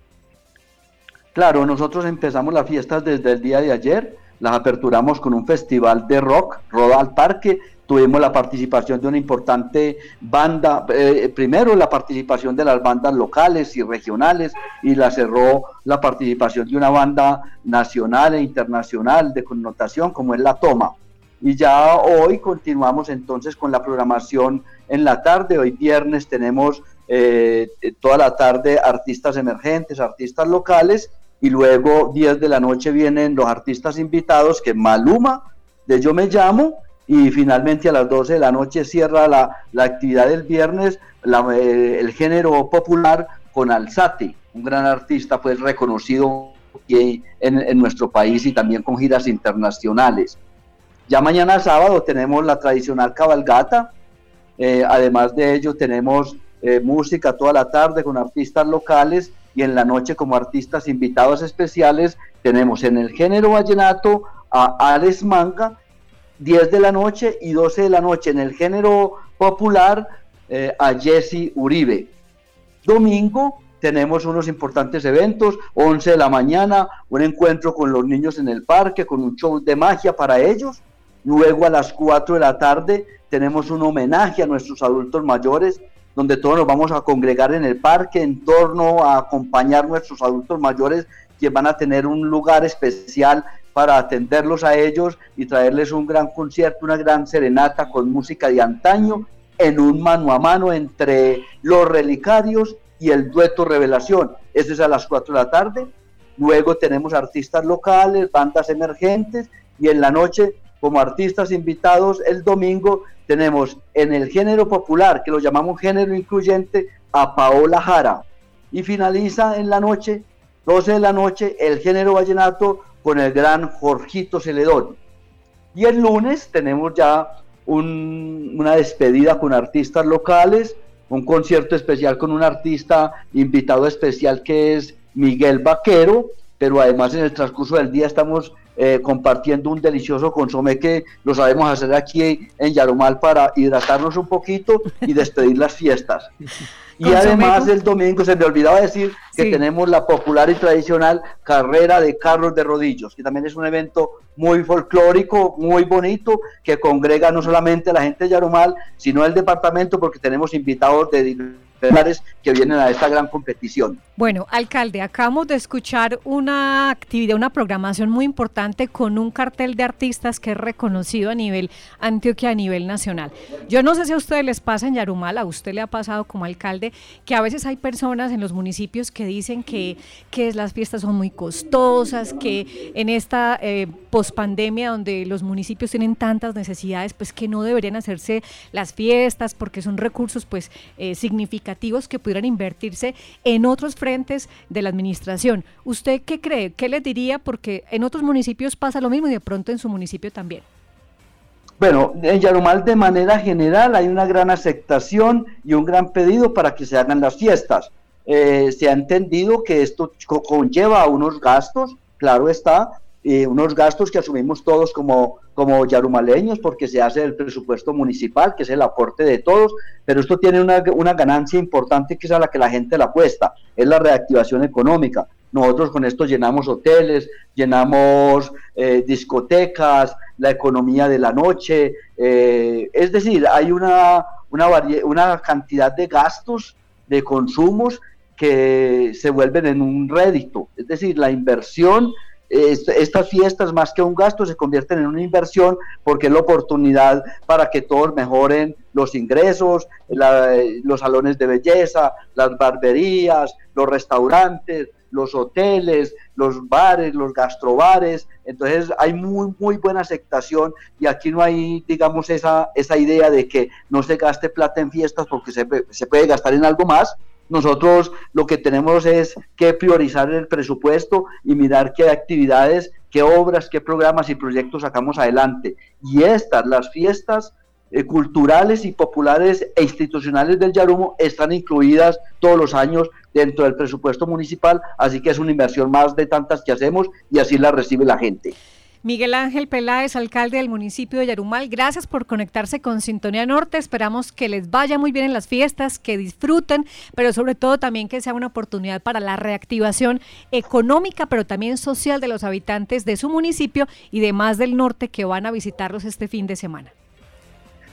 Claro, nosotros empezamos las fiestas desde el día de ayer las aperturamos con un festival de rock, Roda al Parque, tuvimos la participación de una importante banda, eh, primero la participación de las bandas locales y regionales y la cerró la participación de una banda nacional e internacional de connotación como es La Toma. Y ya hoy continuamos entonces con la programación en la tarde, hoy viernes tenemos eh, toda la tarde artistas emergentes, artistas locales y luego 10 de la noche vienen los artistas invitados, que Maluma, de Yo Me Llamo, y finalmente a las 12 de la noche cierra la, actividad del viernes eh, el género popular con Alzate, un gran artista pues reconocido en, en, nuestro país y también con giras internacionales. Ya mañana sábado tenemos la tradicional cabalgata, eh, además de ello tenemos eh, música toda la tarde con artistas locales y en la noche como artistas invitados especiales tenemos en el género vallenato a Alex Manga, 10 de la noche y 12 de la noche en el género popular eh, a Jesse Uribe. Domingo tenemos unos importantes eventos, 11 de la mañana, un encuentro con los niños en el parque, con un show de magia para ellos. Luego a las 4 de la tarde tenemos un homenaje a nuestros adultos mayores donde todos nos vamos a congregar en el parque en torno a acompañar a nuestros adultos mayores que van a tener un lugar especial para atenderlos a ellos y traerles un gran concierto, una gran serenata con música de antaño en un mano a mano entre los relicarios y el dueto Revelación. Eso es a las 4 de la tarde. Luego tenemos artistas locales, bandas emergentes y en la noche como artistas invitados el domingo tenemos en el género popular, que lo llamamos género incluyente, a Paola Jara. Y finaliza en la noche, 12 de la noche, el género vallenato con el gran Jorgito Celedón. Y el lunes tenemos ya un- una despedida con artistas locales, un concierto especial con un artista invitado especial que es Miguel Vaquero, pero además en el transcurso del día estamos eh, compartiendo un delicioso consomé que lo sabemos hacer aquí en Yarumal para hidratarnos un poquito y despedir las fiestas. Y además el domingo se me olvidaba decir que Sí. tenemos la popular y tradicional carrera de carros de rodillos, que también es un evento muy folclórico, muy bonito, que congrega no solamente a la gente de Yarumal, sino al departamento, porque tenemos invitados de que vienen a esta gran competición. Bueno, alcalde, acabamos de escuchar una actividad, una programación muy importante con un cartel de artistas que es reconocido a nivel Antioquia, a nivel nacional. Yo no sé si a ustedes les pasa en Yarumal, a usted le ha pasado como alcalde, que a veces hay personas en los municipios que dicen que, que las fiestas son muy costosas, que en esta eh, pospandemia donde los municipios tienen tantas necesidades, pues que no deberían hacerse las fiestas porque son recursos pues eh, significativos que pudieran invertirse en otros frentes de la administración. ¿Usted qué cree? ¿Qué les diría? Porque en otros municipios pasa lo mismo y de pronto en su municipio también. Bueno, en Yarumal de manera general hay una gran aceptación y un gran pedido para que se hagan las fiestas. Eh, se ha entendido que esto co- conlleva unos gastos, claro está, eh, unos gastos que asumimos todos como, como yarumaleños porque se hace el presupuesto municipal, que es el aporte de todos, pero esto tiene una, una ganancia importante que es a la que la gente la apuesta, es la reactivación económica. Nosotros con esto llenamos hoteles, llenamos eh, discotecas, la economía de la noche, eh, es decir, hay una, una, una cantidad de gastos, de consumos que se vuelven en un rédito, es decir, la inversión estas fiestas más que un gasto se convierten en una inversión porque es la oportunidad para que todos mejoren los ingresos, los salones de belleza, las barberías, los restaurantes, los hoteles, los bares, los gastrobares. Entonces hay muy, muy buena aceptación y aquí no hay, digamos, esa, esa idea de que no se gaste plata en fiestas porque se, se puede gastar en algo más. Nosotros lo que tenemos es que priorizar el presupuesto y mirar qué actividades, qué obras, qué programas y proyectos sacamos adelante. Y estas, las fiestas eh, culturales y populares e institucionales del Yarumo están incluidas todos los años dentro del presupuesto municipal, así que es una inversión más de tantas que hacemos y así la recibe la gente. Miguel Ángel Peláez, alcalde del municipio de Yarumal, gracias por conectarse con Sintonía Norte. Esperamos que les vaya muy bien en las fiestas, que disfruten, pero sobre todo también que sea una oportunidad para la reactivación económica, pero también social de los habitantes de su municipio y de más del norte que van a visitarlos este fin de semana.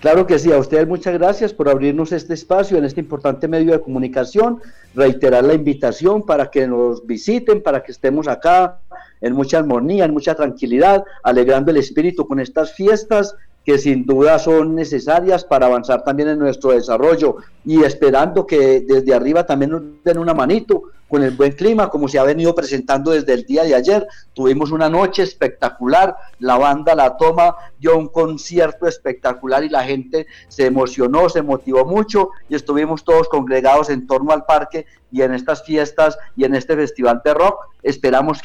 Claro que sí, a ustedes muchas gracias por abrirnos este espacio en este importante medio de comunicación, reiterar la invitación para que nos visiten, para que estemos acá en mucha armonía, en mucha tranquilidad, alegrando el espíritu con estas fiestas que sin duda son necesarias para avanzar también en nuestro desarrollo y esperando que desde arriba también nos den una manito con el buen clima, como se ha venido presentando desde el día de ayer. Tuvimos una noche espectacular, la banda La Toma dio un concierto espectacular y la gente se emocionó, se motivó mucho y estuvimos todos congregados en torno al parque y en estas fiestas y en este festival de rock. Esperamos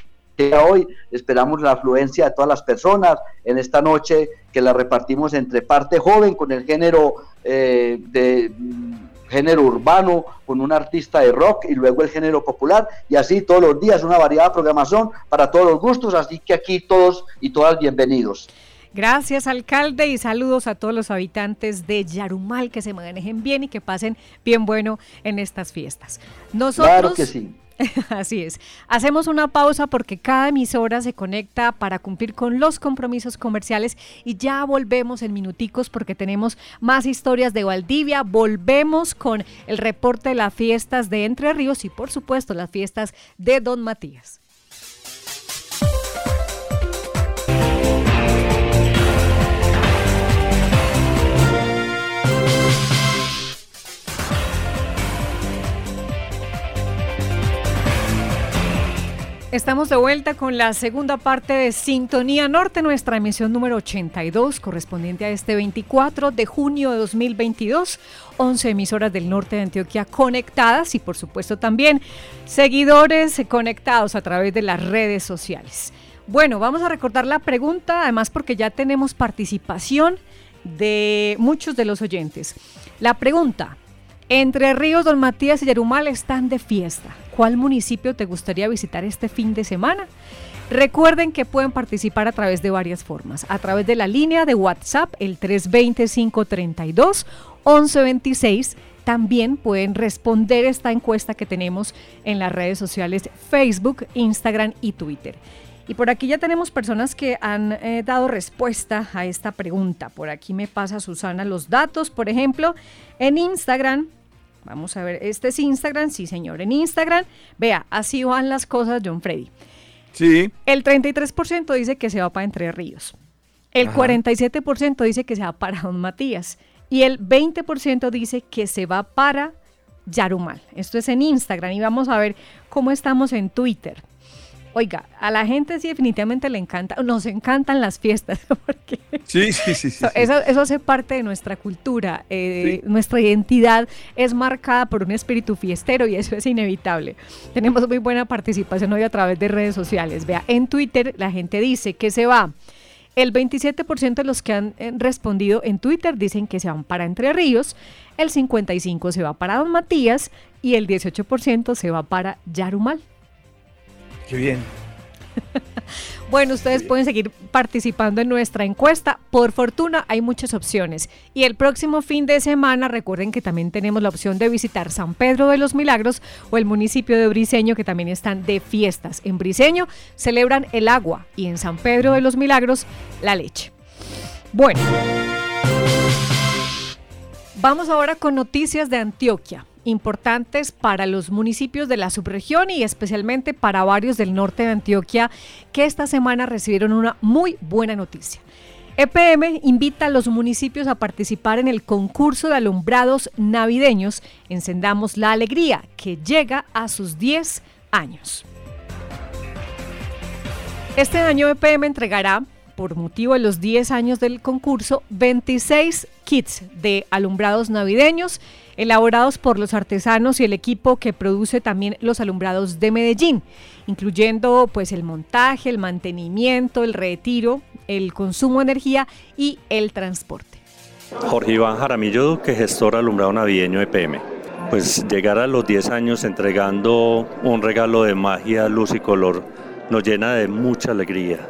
hoy esperamos la afluencia de todas las personas. En esta noche que la repartimos entre parte joven con el género eh, de mm, género urbano con un artista de rock y luego el género popular. Y así todos los días una variada programación para todos los gustos. Así que aquí todos y todas bienvenidos. Gracias, alcalde, y saludos a todos los habitantes de Yarumal, que se manejen bien y que pasen bien bueno en estas fiestas. Nosotros, claro que sí [LAUGHS] Así es. Hacemos una pausa porque cada emisora se conecta para cumplir con los compromisos comerciales y ya volvemos en minuticos porque tenemos más historias de Valdivia. Volvemos con el reporte de las fiestas de Entre Ríos y por supuesto las fiestas de Don Matías. Estamos de vuelta con la segunda parte de Sintonía Norte, nuestra emisión número 82, correspondiente a este 24 de junio de 2022. 11 emisoras del norte de Antioquia conectadas y por supuesto también seguidores conectados a través de las redes sociales. Bueno, vamos a recordar la pregunta, además porque ya tenemos participación de muchos de los oyentes. La pregunta, entre Ríos, Don Matías y Yarumal están de fiesta. ¿Cuál municipio te gustaría visitar este fin de semana? Recuerden que pueden participar a través de varias formas. A través de la línea de WhatsApp, el 320-532-1126. También pueden responder esta encuesta que tenemos en las redes sociales Facebook, Instagram y Twitter. Y por aquí ya tenemos personas que han eh, dado respuesta a esta pregunta. Por aquí me pasa Susana los datos. Por ejemplo, en Instagram, vamos a ver, este es Instagram, sí señor, en Instagram, vea, así van las cosas, John Freddy. Sí. El 33% dice que se va para Entre Ríos. El 47% dice que se va para Don Matías. Y el 20% dice que se va para Yarumal. Esto es en Instagram y vamos a ver cómo estamos en Twitter. Oiga, a la gente sí definitivamente le encanta, nos encantan las fiestas, [LAUGHS] porque Sí, sí, sí. sí, eso, eso hace parte de nuestra cultura, eh, nuestra identidad es marcada por un espíritu fiestero y eso es inevitable. Tenemos muy buena participación hoy a través de redes sociales. Vea, en Twitter la gente dice que se va. El 27% de los que han eh, respondido en Twitter dicen que se van para Entre Ríos, el 55% se va para Don Matías y el 18% se va para Yarumal. Qué bien. [LAUGHS] Bueno, ustedes pueden seguir participando en nuestra encuesta. Por fortuna hay muchas opciones. Y el próximo fin de semana recuerden que también tenemos la opción de visitar San Pedro de los Milagros o el municipio de Briseño que también están de fiestas. En Briseño celebran el agua y en San Pedro de los Milagros la leche. Bueno, vamos ahora con noticias de Antioquia importantes para los municipios de la subregión y especialmente para varios del norte de Antioquia que esta semana recibieron una muy buena noticia. EPM invita a los municipios a participar en el concurso de alumbrados navideños Encendamos la Alegría, que llega a sus 10 años. Este año EPM entregará, por motivo de los 10 años del concurso, 26 kits de alumbrados navideños elaborados por los artesanos y el equipo que produce también los alumbrados de Medellín, incluyendo pues el montaje, el mantenimiento, el retiro, el consumo de energía y el transporte. Jorge Iván Jaramillo Duque, gestor alumbrado navideño EPM. Pues llegar a los 10 años entregando un regalo de magia, luz y color nos llena de mucha alegría.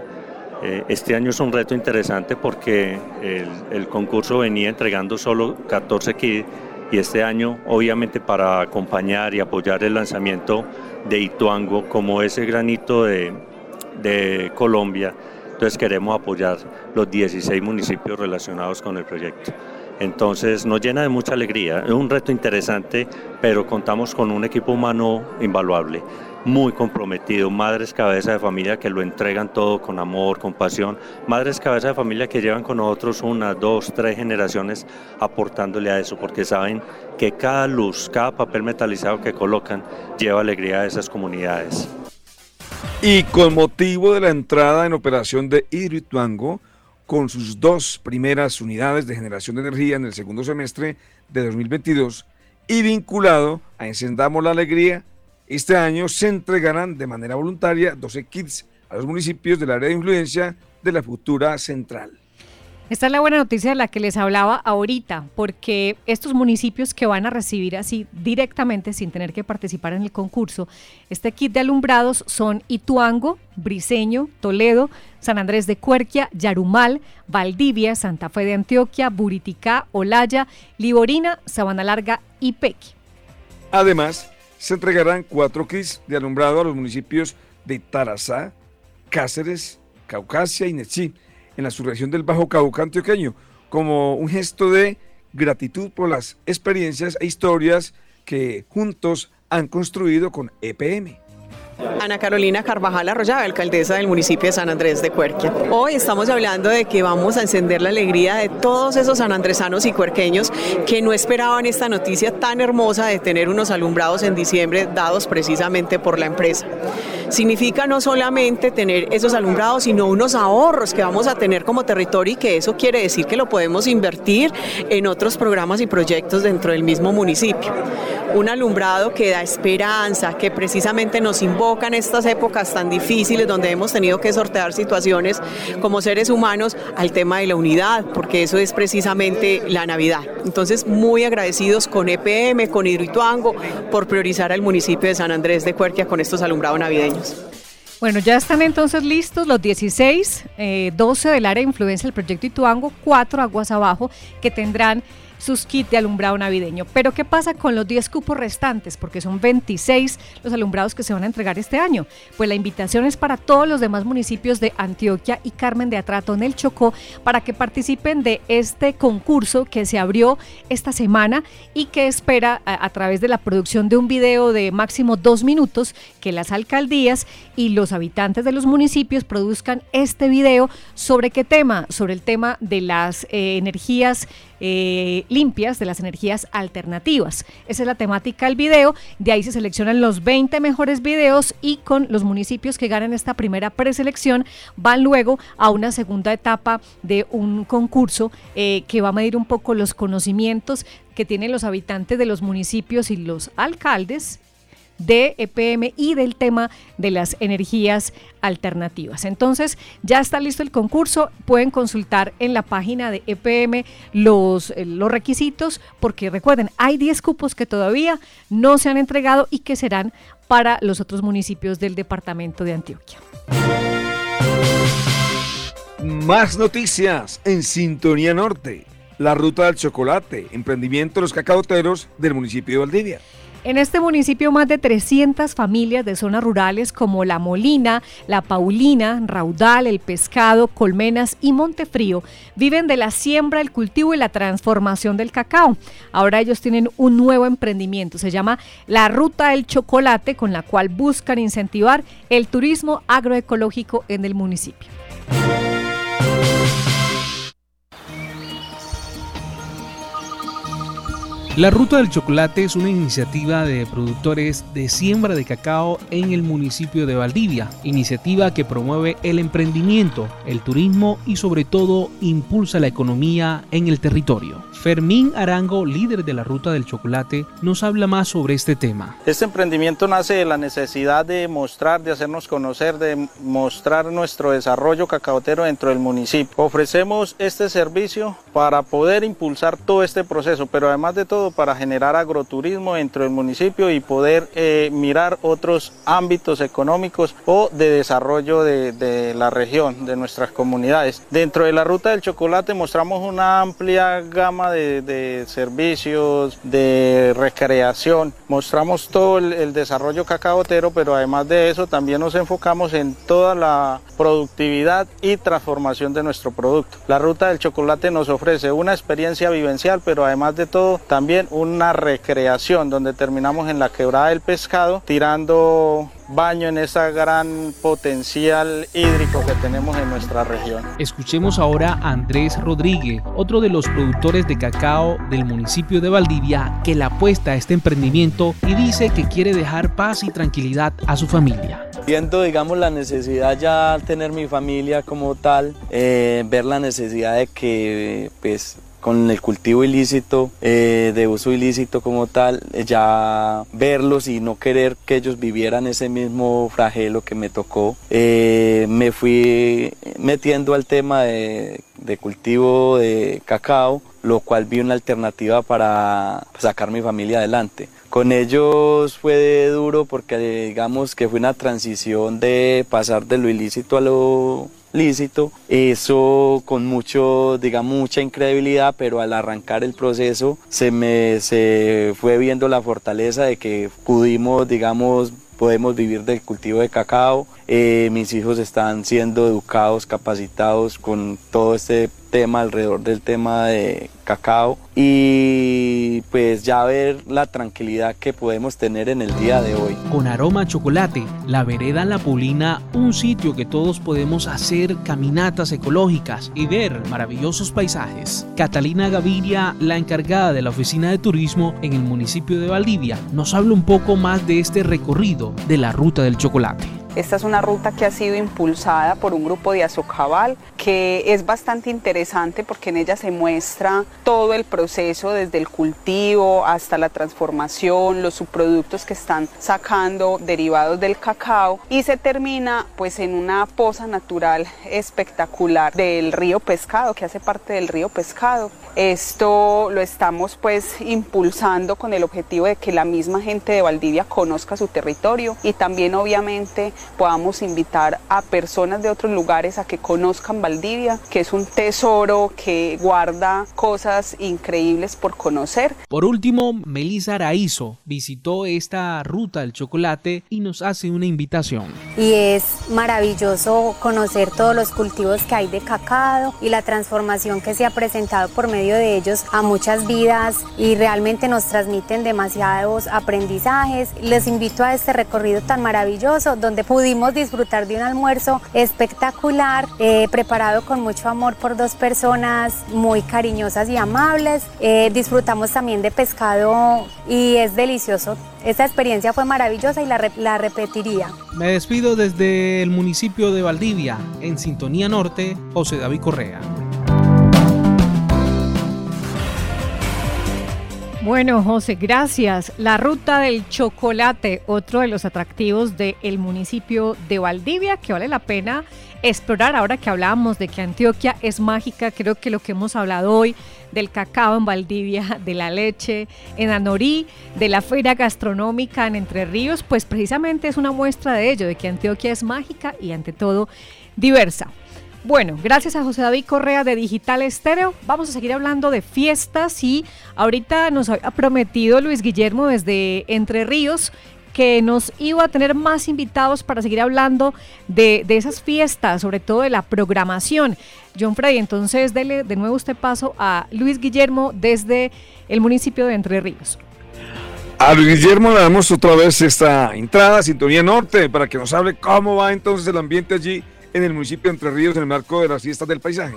Eh, Este año es un reto interesante porque el, concurso venía entregando solo 14 kits y este año obviamente para acompañar y apoyar el lanzamiento de Ituango como ese granito de, de Colombia, entonces queremos apoyar los 16 municipios relacionados con el proyecto. Entonces nos llena de mucha alegría, es un reto interesante, pero contamos con un equipo humano invaluable, muy comprometido, madres cabeza de familia que lo entregan todo con amor, con pasión, madres cabeza de familia que llevan con nosotros una, dos, tres generaciones aportándole a eso, porque saben que cada luz, cada papel metalizado que colocan lleva alegría a esas comunidades. Y con motivo de la entrada en operación de Hidroituango, con sus dos primeras unidades de generación de energía en el segundo semestre de 2022 y vinculado a Encendamos la Alegría, este año se entregarán de manera voluntaria 12 kits a los municipios del área de influencia de la futura central. Esta es la buena noticia de la que les hablaba ahorita, porque estos municipios que van a recibir así directamente, sin tener que participar en el concurso, este kit de alumbrados son Ituango, Briseño, Toledo, San Andrés de Cuerquia, Yarumal, Valdivia, Santa Fe de Antioquia, Buriticá, Olaya, Liborina, Sabana Larga y Pequi. Además, se entregarán cuatro kits de alumbrado a los municipios de Tarazá, Cáceres, Caucasia y Nechí, en la subregión del Bajo Cauca antioqueño, como un gesto de gratitud por las experiencias e historias que juntos han construido con EPM. Ana Carolina Carvajal Arroyave, alcaldesa del municipio de San Andrés de Cuerquia. Hoy estamos hablando de que vamos a encender la alegría de todos esos sanandresanos y cuerqueños que no esperaban esta noticia tan hermosa de tener unos alumbrados en diciembre dados precisamente por la empresa. Significa no solamente tener esos alumbrados, sino unos ahorros que vamos a tener como territorio y que eso quiere decir que lo podemos invertir en otros programas y proyectos dentro del mismo municipio. un alumbrado que da esperanza, que precisamente nos invoca en estas épocas tan difíciles donde hemos tenido que sortear situaciones como seres humanos al tema de la unidad, porque eso es precisamente la Navidad. Entonces, muy agradecidos con EPM, con Hidroituango, por priorizar al municipio de San Andrés de Cuerquia con estos alumbrados navideños. Bueno, ya están entonces listos los 16, 12 del área de influencia del proyecto Ituango, 4 aguas abajo, que tendrán sus kits de alumbrado navideño. Pero ¿qué pasa con los 10 cupos restantes? Porque son 26 los alumbrados que se van a entregar este año. Pues la invitación es para todos los demás municipios de Antioquia y Carmen de Atrato en el Chocó para que participen de este concurso que se abrió esta semana y que espera a, través de la producción de un video de máximo dos minutos que las alcaldías y los habitantes de los municipios produzcan este video sobre qué tema, sobre el tema de las eh, energías eh, limpias, de las energías alternativas. Esa es la temática del video. De ahí se seleccionan los 20 mejores videos y con los municipios que ganan esta primera preselección van luego a una segunda etapa de un concurso eh, que va a medir un poco los conocimientos que tienen los habitantes de los municipios y los alcaldes de EPM y del tema de las energías alternativas. Entonces, ya está listo el concurso, pueden consultar en la página de EPM los, eh, los requisitos, porque recuerden, hay 10 cupos que todavía no se han entregado y que serán para los otros municipios del departamento de Antioquia. Más noticias en Sintonía Norte. La ruta del chocolate, emprendimiento de los cacaoteros del municipio de Valdivia. En este municipio más de 300 familias de zonas rurales como La Molina, La Paulina, Raudal, El Pescado, Colmenas y Montefrío viven de la siembra, el cultivo y la transformación del cacao. Ahora ellos tienen un nuevo emprendimiento, se llama La Ruta del Chocolate, con la cual buscan incentivar el turismo agroecológico en el municipio. La Ruta del Chocolate es una iniciativa de productores de siembra de cacao en el municipio de Valdivia, iniciativa que promueve el emprendimiento, el turismo y sobre todo impulsa la economía en el territorio. Fermín Arango, líder de la Ruta del Chocolate, nos habla más sobre este tema. Este emprendimiento nace de la necesidad de mostrar, de hacernos conocer, de mostrar nuestro desarrollo cacaotero dentro del municipio. Ofrecemos este servicio para poder impulsar todo este proceso, pero además de todo para generar agroturismo dentro del municipio y poder eh, mirar otros ámbitos económicos o de desarrollo de, la región, de nuestras comunidades. Dentro de la Ruta del Chocolate mostramos una amplia gama de, de servicios, de recreación. Mostramos todo el, el, desarrollo cacaotero, pero además de eso también nos enfocamos en toda la productividad y transformación de nuestro producto. La ruta del chocolate nos ofrece una experiencia vivencial, pero además de todo también una recreación donde terminamos en la quebrada del pescado tirando baño en ese gran potencial hídrico que tenemos en nuestra región. Escuchemos ahora a Andrés Rodríguez, otro de los productores de cacao del municipio de Valdivia, que le apuesta a este emprendimiento y dice que quiere dejar paz y tranquilidad a su familia. Viendo, digamos, la necesidad ya tener mi familia como tal, eh, ver la necesidad de que, pues, con el cultivo ilícito, eh, de uso ilícito como tal, ya verlos y no querer que ellos vivieran ese mismo flagelo que me tocó, eh, me fui metiendo al tema de, de cultivo de cacao, lo cual vi una alternativa para sacar mi familia adelante. Con ellos fue duro porque digamos que fue una transición de pasar de lo ilícito a lo lícito, eso con mucho, digamos, mucha incredibilidad, pero al arrancar el proceso se me se fue viendo la fortaleza de que pudimos, digamos, podemos vivir del cultivo de cacao. Eh, mis hijos están siendo educados, capacitados con todo este tema alrededor del tema de cacao y pues ya ver la tranquilidad que podemos tener en el día de hoy. Con aroma a chocolate, la vereda La Pulina, un sitio que todos podemos hacer caminatas ecológicas y ver maravillosos paisajes. Catalina Gaviria, la encargada de la oficina de turismo en el municipio de Valdivia, nos habla un poco más de este recorrido de la ruta del chocolate. Esta es una ruta que ha sido impulsada por un grupo de Azocabal que es bastante interesante porque en ella se muestra todo el proceso desde el cultivo hasta la transformación, los subproductos que están sacando derivados del cacao y se termina pues en una poza natural espectacular del río Pescado que hace parte del río Pescado. Esto lo estamos pues impulsando con el objetivo de que la misma gente de Valdivia conozca su territorio y también obviamente podamos invitar a personas de otros lugares a que conozcan Valdivia, que es un tesoro que guarda cosas increíbles por conocer. Por último, Melissa Araizo visitó esta ruta del chocolate y nos hace una invitación. Y es maravilloso conocer todos los cultivos que hay de cacao y la transformación que se ha presentado por medio de ellos a muchas vidas y realmente nos transmiten demasiados aprendizajes. Les invito a este recorrido tan maravilloso donde pudimos disfrutar de un almuerzo espectacular, eh, preparado con mucho amor por dos personas muy cariñosas y amables. Eh, disfrutamos también de pescado y es delicioso. Esta experiencia fue maravillosa y la, la repetiría. Me despido desde el municipio de Valdivia, en Sintonía Norte, José David Correa. Bueno, José, gracias. La ruta del chocolate, otro de los atractivos del municipio de Valdivia, que vale la pena explorar ahora que hablábamos de que Antioquia es mágica. Creo que lo que hemos hablado hoy del cacao en Valdivia, [LAUGHS] de la leche en Anorí, de la feria gastronómica en Entre Ríos, pues precisamente es una muestra de ello, de que Antioquia es mágica y ante todo diversa. Bueno, gracias a José David Correa de Digital Estéreo. Vamos a seguir hablando de fiestas y ahorita nos ha prometido Luis Guillermo desde Entre Ríos que nos iba a tener más invitados para seguir hablando de, esas fiestas, sobre todo de la programación. John Freddy, entonces dele de nuevo usted paso a Luis Guillermo desde el municipio de Entre Ríos. A Luis Guillermo le damos otra vez esta entrada, Sintonía Norte, para que nos hable cómo va entonces el ambiente allí en el municipio de Entre Ríos en el marco de las fiestas del paisaje.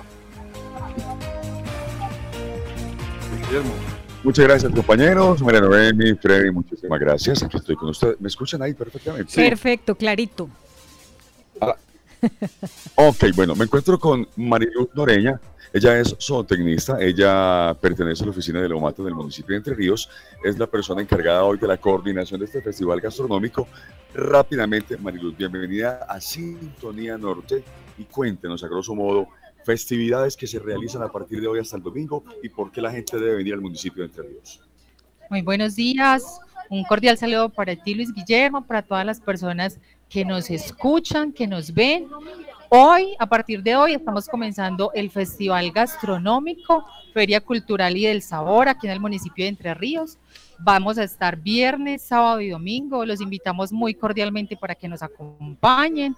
Muchas gracias, compañeros. María Noemi, Freddy, muchísimas gracias. Aquí estoy con ustedes. ¿Me escuchan ahí perfectamente? Perfecto, clarito. Ah. ok, bueno, me encuentro con Mariluz Noreña. Ella es zootecnista, ella pertenece a la oficina de Lomato del municipio de Entre Ríos, es la persona encargada hoy de la coordinación de este festival gastronómico. Rápidamente, Mariluz, bienvenida a Sintonía Norte y cuéntenos a grosso modo festividades que se realizan a partir de hoy hasta el domingo y por qué la gente debe venir al municipio de Entre Ríos. Muy buenos días, un cordial saludo para ti Luis Guillermo, para todas las personas que nos escuchan, que nos ven. Hoy, a partir de hoy, estamos comenzando el Festival Gastronómico, Feria Cultural y del Sabor aquí en el municipio de Entre Ríos. Vamos a estar viernes, sábado y domingo. Los invitamos muy cordialmente para que nos acompañen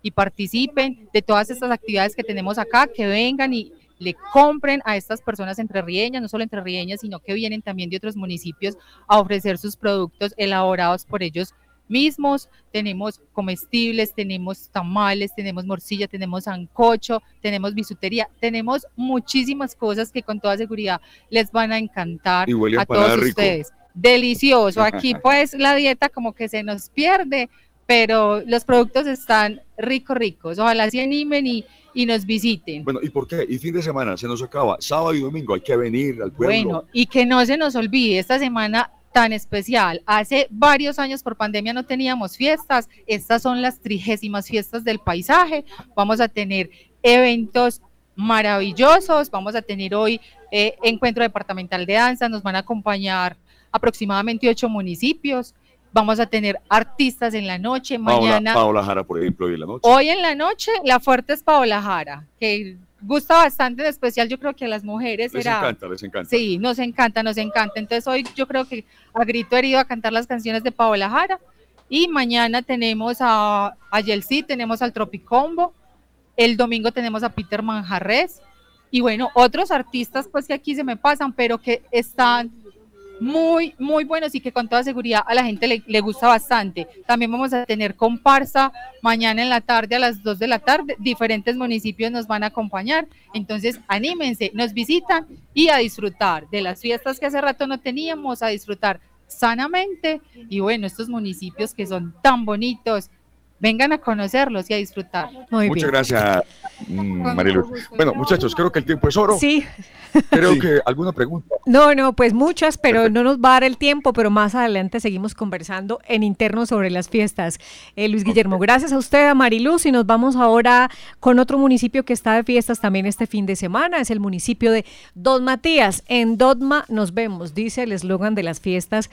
y participen de todas estas actividades que tenemos acá, que vengan y le compren a estas personas entrerrieñas, no solo entrerrieñas, sino que vienen también de otros municipios a ofrecer sus productos elaborados por ellos mismos, tenemos comestibles, tenemos tamales, tenemos morcilla, tenemos ancocho, tenemos bisutería, tenemos muchísimas cosas que con toda seguridad les van a encantar a todos ustedes. Delicioso. Aquí [LAUGHS] pues la dieta como que se nos pierde, pero los productos están rico ricos. Ojalá se animen y, y nos visiten. Bueno, ¿y por qué? Y fin de semana se nos acaba, sábado y domingo hay que venir al pueblo. Bueno, y que no se nos olvide, esta semana tan especial. Hace varios años por pandemia no teníamos fiestas, estas son las trigésimas fiestas del paisaje, vamos a tener eventos maravillosos, vamos a tener hoy eh, encuentro departamental de danza, nos van a acompañar aproximadamente ocho municipios, vamos a tener artistas en la noche, mañana. Paola Jara, por ejemplo, hoy en la noche. Hoy en la noche, la fuerte es Paola Jara, que gusta bastante, en especial yo creo que a las mujeres les encanta, les encanta. Sí, nos encanta, nos encanta. Entonces hoy yo creo que a grito herido a cantar las canciones de Paola Jara y mañana tenemos a, a Yelsi, tenemos al Tropicombo, el domingo tenemos a Peter Manjarres y bueno, otros artistas pues que aquí se me pasan, pero que están muy, muy buenos y que con toda seguridad a la gente le, le, gusta bastante. También vamos a tener comparsa mañana en la tarde a las 2 de la tarde. Diferentes municipios nos van a acompañar. Entonces, anímense, nos visitan y a disfrutar de las fiestas que hace rato no teníamos, a disfrutar sanamente. Y bueno, estos municipios que son tan bonitos, Vengan a conocerlos y a disfrutar. Muchas gracias, mm, Marilu. Bueno, muchachos, creo que el tiempo es oro. Sí. Creo que alguna pregunta. No, no, pues muchas, pero no nos va a dar el tiempo, pero más adelante seguimos conversando en interno sobre las fiestas. Eh, Luis Guillermo, gracias a usted, a Mariluz, y nos vamos ahora con otro municipio que está de fiestas también este fin de semana, es el municipio de Don Matías. En Dodma nos vemos, dice el eslogan de las fiestas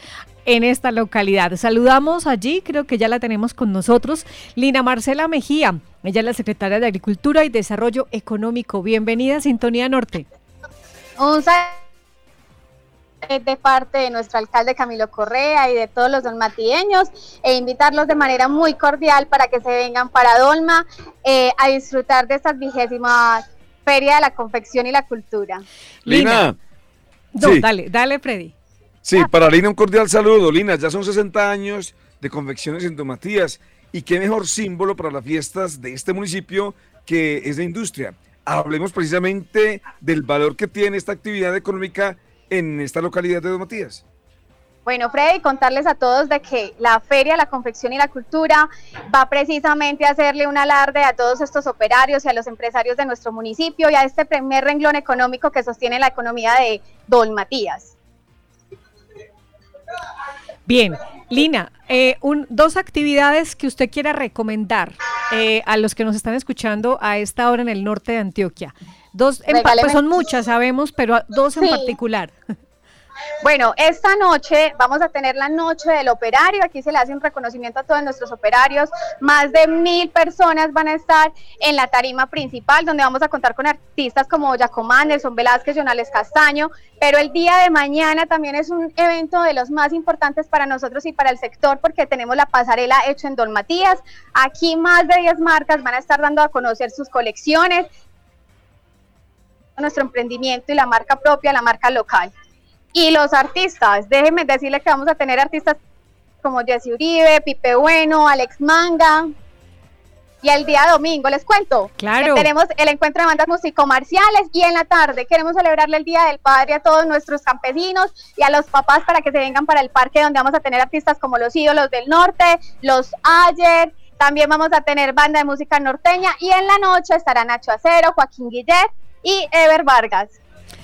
en esta localidad. Saludamos allí, creo que ya la tenemos con nosotros, Lina Marcela Mejía. Ella es la secretaria de Agricultura y Desarrollo Económico. Bienvenida a Sintonía Norte. Un saludo de parte de nuestro alcalde Camilo Correa y de todos los dolmatieños e invitarlos de manera muy cordial para que se vengan para Dolma eh, a disfrutar de esta vigésima Feria de la Confección y la Cultura. Lina. No, dale, dale, Freddy. Sí, para Lina un cordial saludo. Lina, ya son 60 años de confecciones en Matías y qué mejor símbolo para las fiestas de este municipio que es la industria hablemos precisamente del valor que tiene esta actividad económica en esta localidad de Don Matías. Bueno, Freddy, contarles a todos de que la Feria, la Confección y la Cultura va precisamente a hacerle un alarde a todos estos operarios y a los empresarios de nuestro municipio y a este primer renglón económico que sostiene la economía de Don Matías. Bien, Lina, eh, dos actividades que usted quiera recomendar eh, a los que nos están escuchando a esta hora en el norte de Antioquia. Dos, pues son muchas, sabemos, pero dos en particular. [LAUGHS] Bueno, esta noche vamos a tener la noche del operario. Aquí se le hace un reconocimiento a todos nuestros operarios. Más de mil personas van a estar en la tarima principal, donde vamos a contar con artistas como Giacomán, Nelson Velázquez, Jonales Castaño. Pero el día de mañana también es un evento de los más importantes para nosotros y para el sector, porque tenemos la pasarela hecho en Don Matías. Aquí más de 10 marcas van a estar dando a conocer sus colecciones, nuestro emprendimiento y la marca propia, la marca local. Y los artistas, déjenme decirles que vamos a tener artistas como Jesse Uribe, Pipe Bueno, Alex Manga. Y el día domingo, les cuento, claro. tenemos el encuentro de bandas musicomarciales y en la tarde queremos celebrarle el Día del Padre a todos nuestros campesinos y a los papás para que se vengan para el parque donde vamos a tener artistas como los ídolos del norte, los Ayer, también vamos a tener banda de música norteña y en la noche estará Nacho Acero, Joaquín Guillet y Ever Vargas.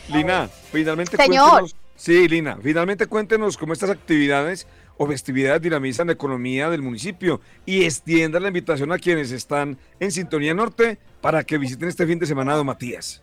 Lina, finalmente Señor. Sí, Lina, finalmente cuéntenos cómo estas actividades o festividades dinamizan la economía del municipio y extienda la invitación a quienes están en Sintonía Norte para que visiten este fin de semana Don Matías.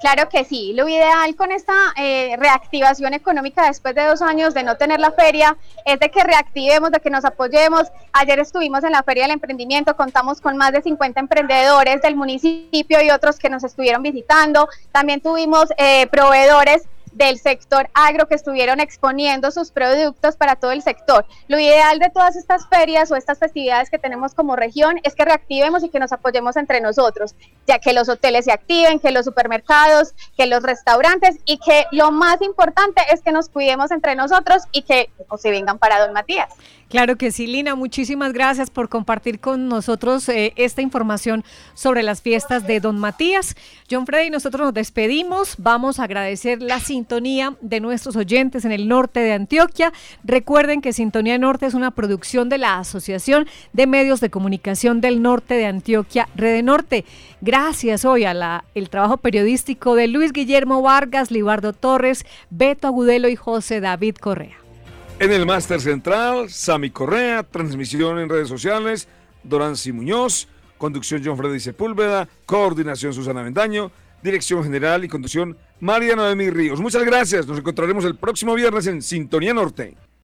Claro que sí. Lo ideal con esta eh, reactivación económica después de dos años de no tener la feria es de que reactivemos, de que nos apoyemos. Ayer estuvimos en la Feria del Emprendimiento, contamos con más de 50 emprendedores del municipio y otros que nos estuvieron visitando. También tuvimos eh, proveedores del sector agro que estuvieron exponiendo sus productos para todo el sector. Lo ideal de todas estas ferias o estas festividades que tenemos como región es que reactivemos y que nos apoyemos entre nosotros, ya que los hoteles se activen, que los supermercados, que los restaurantes y que lo más importante es que nos cuidemos entre nosotros y que se vengan para Don Matías. Claro que sí, Lina, muchísimas gracias por compartir con nosotros eh, esta información sobre las fiestas de Don Matías. John Freddy, nosotros nos despedimos. Vamos a agradecer la sintonía de nuestros oyentes en el norte de Antioquia. Recuerden que Sintonía Norte es una producción de la Asociación de Medios de Comunicación del Norte de Antioquia, Rede Norte. Gracias hoy a la, el trabajo periodístico de Luis Guillermo Vargas, Libardo Torres, Beto Agudelo y José David Correa. En el máster central, Sami Correa, transmisión en redes sociales, Dorancy Muñoz, conducción John Freddy Sepúlveda, coordinación Susana Vendaño, dirección general y conducción María Noemí Ríos. Muchas gracias, nos encontraremos el próximo viernes en Sintonía Norte.